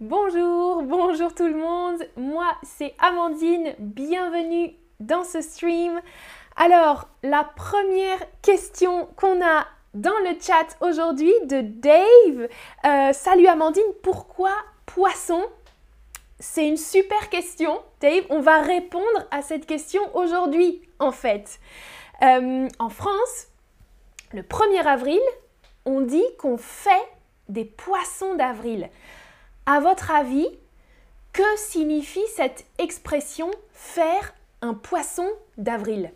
Bonjour, bonjour tout le monde. Moi, c'est Amandine. Bienvenue dans ce stream. Alors, la première question qu'on a dans le chat aujourd'hui de Dave. Euh, salut Amandine, pourquoi poisson? C'est une super question, Dave. On va répondre à cette question aujourd'hui, en fait. Euh, en France, le 1er avril, on dit qu'on fait des poissons d'avril. À votre avis, que signifie cette expression faire un poisson d'avril?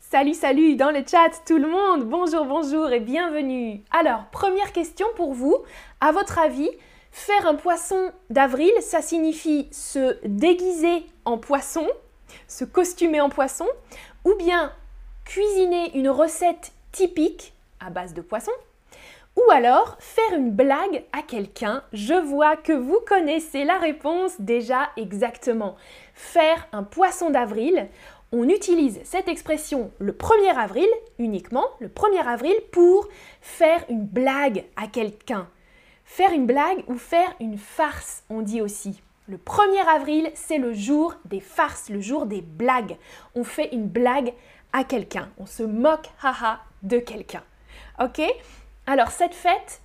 Salut, salut dans le chat tout le monde. Bonjour, bonjour et bienvenue. Alors, première question pour vous. À votre avis, faire un poisson d'avril, ça signifie se déguiser en poisson, se costumer en poisson, ou bien cuisiner une recette typique à base de poisson, ou alors faire une blague à quelqu'un. Je vois que vous connaissez la réponse déjà exactement. Faire un poisson d'avril on utilise cette expression le 1er avril uniquement, le 1er avril, pour faire une blague à quelqu'un. Faire une blague ou faire une farce, on dit aussi. Le 1er avril, c'est le jour des farces, le jour des blagues. On fait une blague à quelqu'un, on se moque haha de quelqu'un. Ok? Alors cette fête,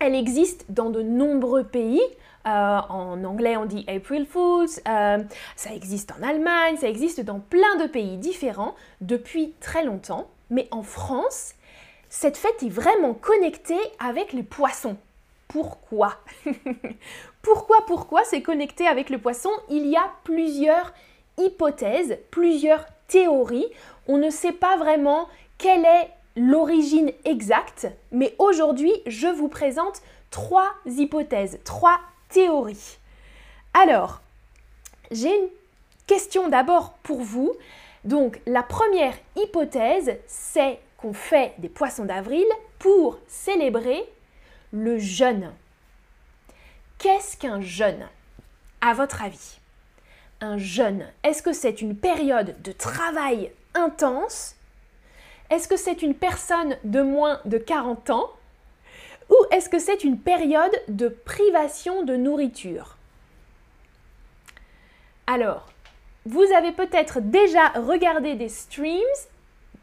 elle existe dans de nombreux pays. Euh, en anglais, on dit April Fools. Euh, ça existe en Allemagne, ça existe dans plein de pays différents depuis très longtemps. Mais en France, cette fête est vraiment connectée avec les poissons. Pourquoi? Pourquoi, pourquoi c'est connecté avec le poisson? Il y a plusieurs hypothèses, plusieurs théories. On ne sait pas vraiment quelle est l'origine exacte, mais aujourd'hui, je vous présente trois hypothèses, trois théorie. Alors, j'ai une question d'abord pour vous. Donc, la première hypothèse, c'est qu'on fait des poissons d'avril pour célébrer le jeûne. Qu'est-ce qu'un jeûne? À votre avis Un jeûne, est-ce que c'est une période de travail intense Est-ce que c'est une personne de moins de 40 ans ou est-ce que c'est une période de privation de nourriture? Alors, vous avez peut-être déjà regardé des streams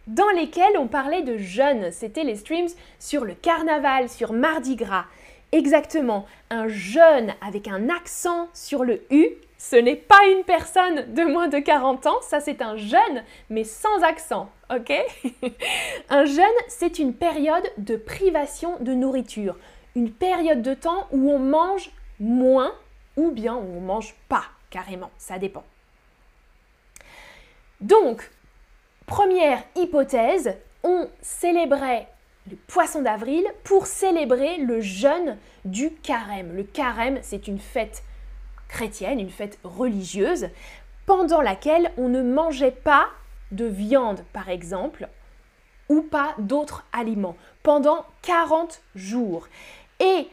dans lesquels on parlait de jeûne. C'était les streams sur le carnaval, sur Mardi Gras. Exactement, un jeûne avec un accent sur le U, ce n'est pas une personne de moins de 40 ans, ça c'est un jeune, mais sans accent, ok? Un jeûne, c'est une période de privation de nourriture, une période de temps où on mange moins ou bien où on mange pas carrément, ça dépend. Donc, première hypothèse, on célébrait le poisson d'avril pour célébrer le jeûne du carême. Le carême, c'est une fête chrétienne, une fête religieuse, pendant laquelle on ne mangeait pas de viande, par exemple, ou pas d'autres aliments, pendant 40 jours. Et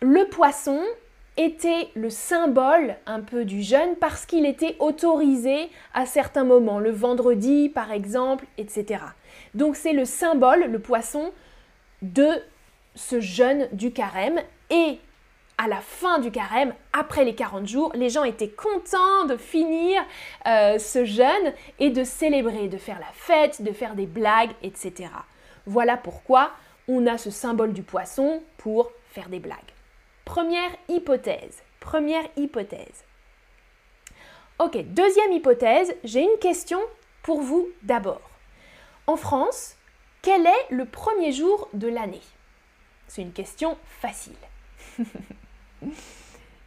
le poisson était le symbole un peu du jeûne parce qu'il était autorisé à certains moments, le vendredi par exemple, etc. Donc c'est le symbole, le poisson, de ce jeûne du carême. Et à la fin du carême, après les 40 jours, les gens étaient contents de finir euh, ce jeûne et de célébrer, de faire la fête, de faire des blagues, etc. Voilà pourquoi on a ce symbole du poisson pour faire des blagues. Première hypothèse. Première hypothèse. Ok, deuxième hypothèse, j'ai une question pour vous d'abord. En France, quel est le premier jour de l'année? C'est une question facile.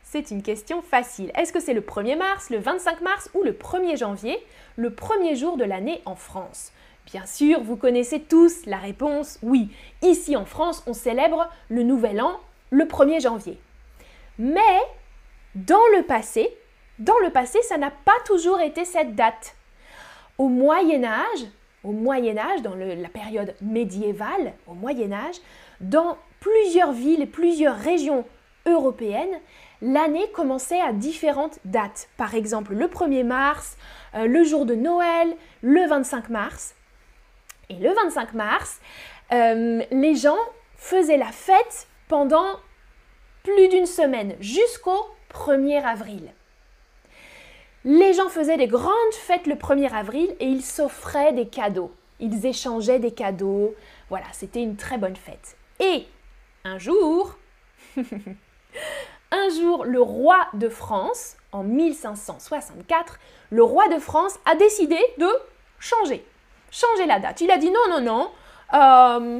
C'est une question facile. Est-ce que c'est le 1er mars, le 25 mars ou le 1er janvier, le premier jour de l'année en France? Bien sûr, vous connaissez tous la réponse oui. Ici en France, on célèbre le Nouvel An le 1er janvier. Mais dans le passé, dans le passé, ça n'a pas toujours été cette date. Au Moyen Âge, au Moyen Âge, dans la période médiévale, au Moyen Âge, dans plusieurs villes, plusieurs régions européennes, l'année commençait à différentes dates. Par exemple, le 1er mars, euh, le jour de Noël, le 25 mars. Et le 25 mars, euh, les gens faisaient la fête pendant plus d'une semaine, jusqu'au 1er avril. Les gens faisaient des grandes fêtes le 1er avril et ils s'offraient des cadeaux. Ils échangeaient des cadeaux. Voilà, c'était une très bonne fête. Et un jour, un jour, le roi de France, en 1564, le roi de France a décidé de changer, changer la date. Il a dit non, non, non, euh,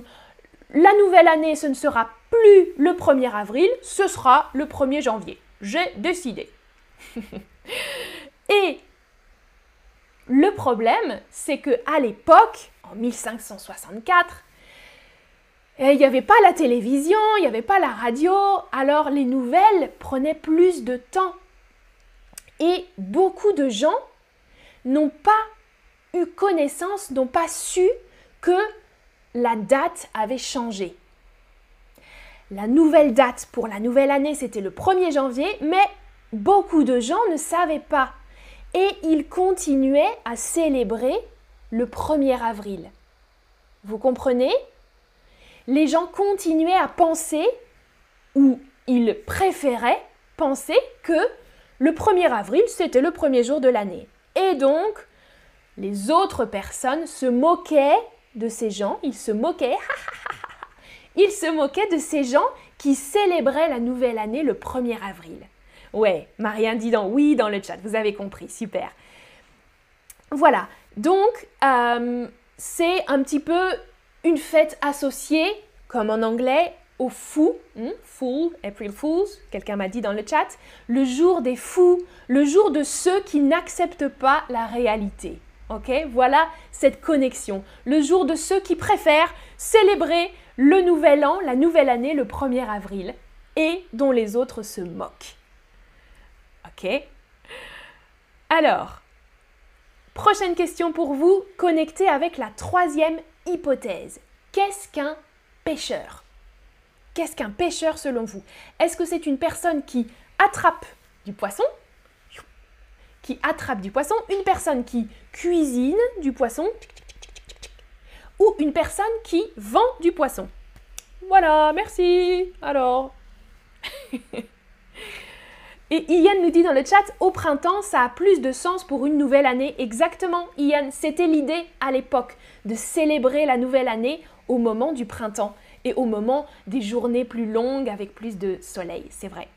la nouvelle année, ce ne sera plus le 1er avril, ce sera le 1er janvier. J'ai décidé. Et le problème, c'est que à l'époque, en 1564, eh, il n'y avait pas la télévision, il n'y avait pas la radio, alors les nouvelles prenaient plus de temps. Et beaucoup de gens n'ont pas eu connaissance, n'ont pas su que la date avait changé. La nouvelle date pour la nouvelle année, c'était le 1er janvier, mais beaucoup de gens ne savaient pas. Et ils continuaient à célébrer le 1er avril. Vous comprenez? Les gens continuaient à penser, ou ils préféraient penser que le 1er avril, c'était le premier jour de l'année. Et donc, les autres personnes se moquaient de ces gens, ils se moquaient, ils se moquaient de ces gens qui célébraient la nouvelle année le 1er avril. Ouais, Marianne dit dans oui dans le chat, vous avez compris, super. Voilà, donc euh, c'est un petit peu une fête associée, comme en anglais, au fou, hmm, Fool, April Fools, quelqu'un m'a dit dans le chat, le jour des fous, le jour de ceux qui n'acceptent pas la réalité. Ok, voilà cette connexion. Le jour de ceux qui préfèrent célébrer le nouvel an, la nouvelle année, le 1er avril, et dont les autres se moquent. Ok Alors, prochaine question pour vous, connectée avec la troisième hypothèse. Qu'est-ce qu'un pêcheur? Qu'est-ce qu'un pêcheur selon vous? Est-ce que c'est une personne qui attrape du poisson? Qui attrape du poisson? Une personne qui cuisine du poisson? Ou une personne qui vend du poisson? Voilà, merci. Alors. Et Ian nous dit dans le chat, au printemps, ça a plus de sens pour une nouvelle année. Exactement, Ian, c'était l'idée à l'époque de célébrer la nouvelle année au moment du printemps et au moment des journées plus longues avec plus de soleil, c'est vrai.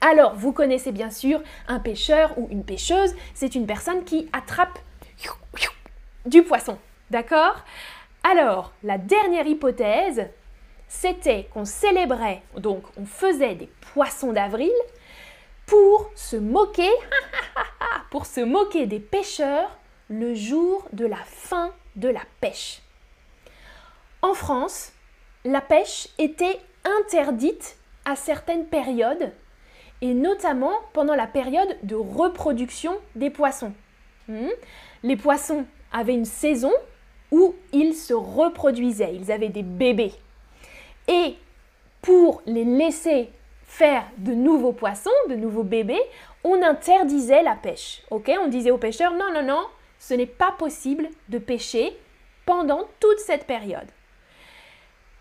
Alors, vous connaissez bien sûr un pêcheur ou une pêcheuse, c'est une personne qui attrape du poisson, d'accord? Alors, la dernière hypothèse, c'était qu'on célébrait, donc on faisait des poissons d'avril pour se moquer, des pêcheurs le jour de la fin de la pêche. En France, la pêche était interdite à certaines périodes, et notamment pendant la période de reproduction des poissons. Hmm? Les poissons avaient une saison où ils se reproduisaient, ils avaient des bébés. Et pour les laisser faire de nouveaux poissons, de nouveaux bébés, on interdisait la pêche. Ok? On disait aux pêcheurs non, non, non, ce n'est pas possible de pêcher pendant toute cette période.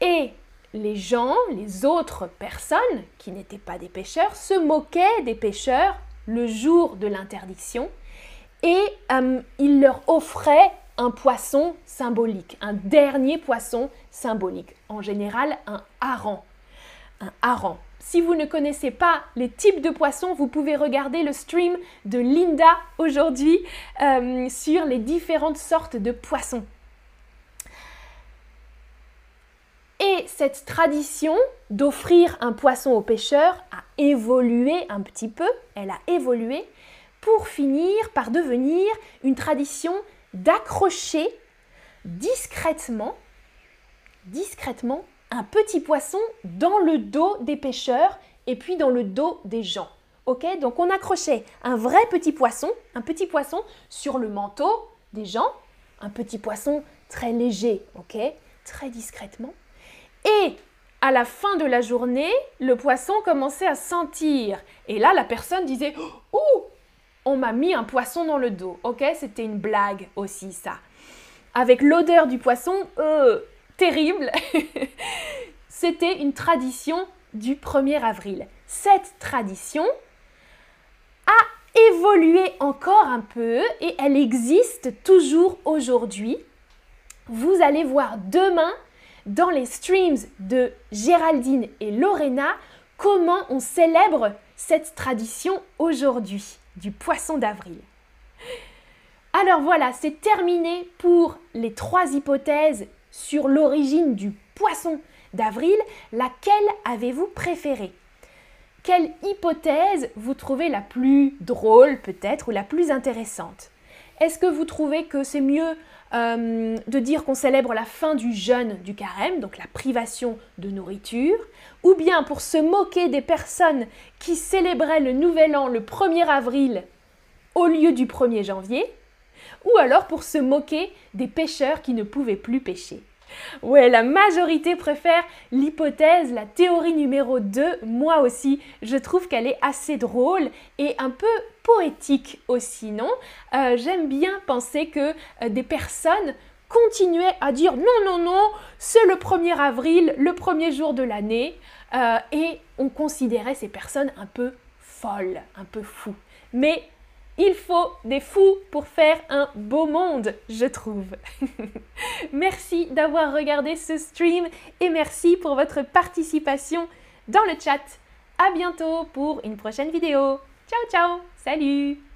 Et les gens, les autres personnes qui n'étaient pas des pêcheurs, se moquaient des pêcheurs le jour de l'interdiction et euh, ils leur offraient un poisson symbolique, un dernier poisson symbolique, en général un hareng. Un hareng. Si vous ne connaissez pas les types de poissons, vous pouvez regarder le stream de Linda aujourd'hui euh, sur les différentes sortes de poissons. Et cette tradition d'offrir un poisson aux pêcheurs a évolué un petit peu, elle a évolué pour finir par devenir une tradition d'accrocher discrètement, discrètement, un petit poisson dans le dos des pêcheurs et puis dans le dos des gens. Ok Donc on accrochait un vrai petit poisson, un petit poisson sur le manteau des gens, un petit poisson très léger, ok Très discrètement. Et à la fin de la journée, le poisson commençait à sentir. Et là, la personne disait Ouh On m'a mis un poisson dans le dos. Ok C'était une blague aussi, ça. Avec l'odeur du poisson, euh, terrible. C'était une tradition du 1er avril. Cette tradition a évolué encore un peu et elle existe toujours aujourd'hui. Vous allez voir demain dans les streams de Géraldine et Lorena comment on célèbre cette tradition aujourd'hui du poisson d'avril. Alors voilà, c'est terminé pour les trois hypothèses sur l'origine du poisson d'avril. Laquelle avez-vous préférée? Quelle hypothèse vous trouvez la plus drôle peut-être ou la plus intéressante? Est-ce que vous trouvez que c'est mieux euh, de dire qu'on célèbre la fin du jeûne du carême, donc la privation de nourriture, ou bien pour se moquer des personnes qui célébraient le nouvel an le 1er avril au lieu du 1er janvier, ou alors pour se moquer des pêcheurs qui ne pouvaient plus pêcher. Ouais, la majorité préfère l'hypothèse, la théorie numéro 2. Moi aussi, je trouve qu'elle est assez drôle et un peu poétique aussi, non? Euh, J'aime bien penser que euh, des personnes continuaient à dire non, non, non, c'est le 1er avril, le premier jour de l'année, euh, et on considérait ces personnes un peu folles, un peu fous. Mais il faut des fous pour faire un beau monde, je trouve. merci d'avoir regardé ce stream et merci pour votre participation dans le chat. À bientôt pour une prochaine vidéo. Ciao ciao, salut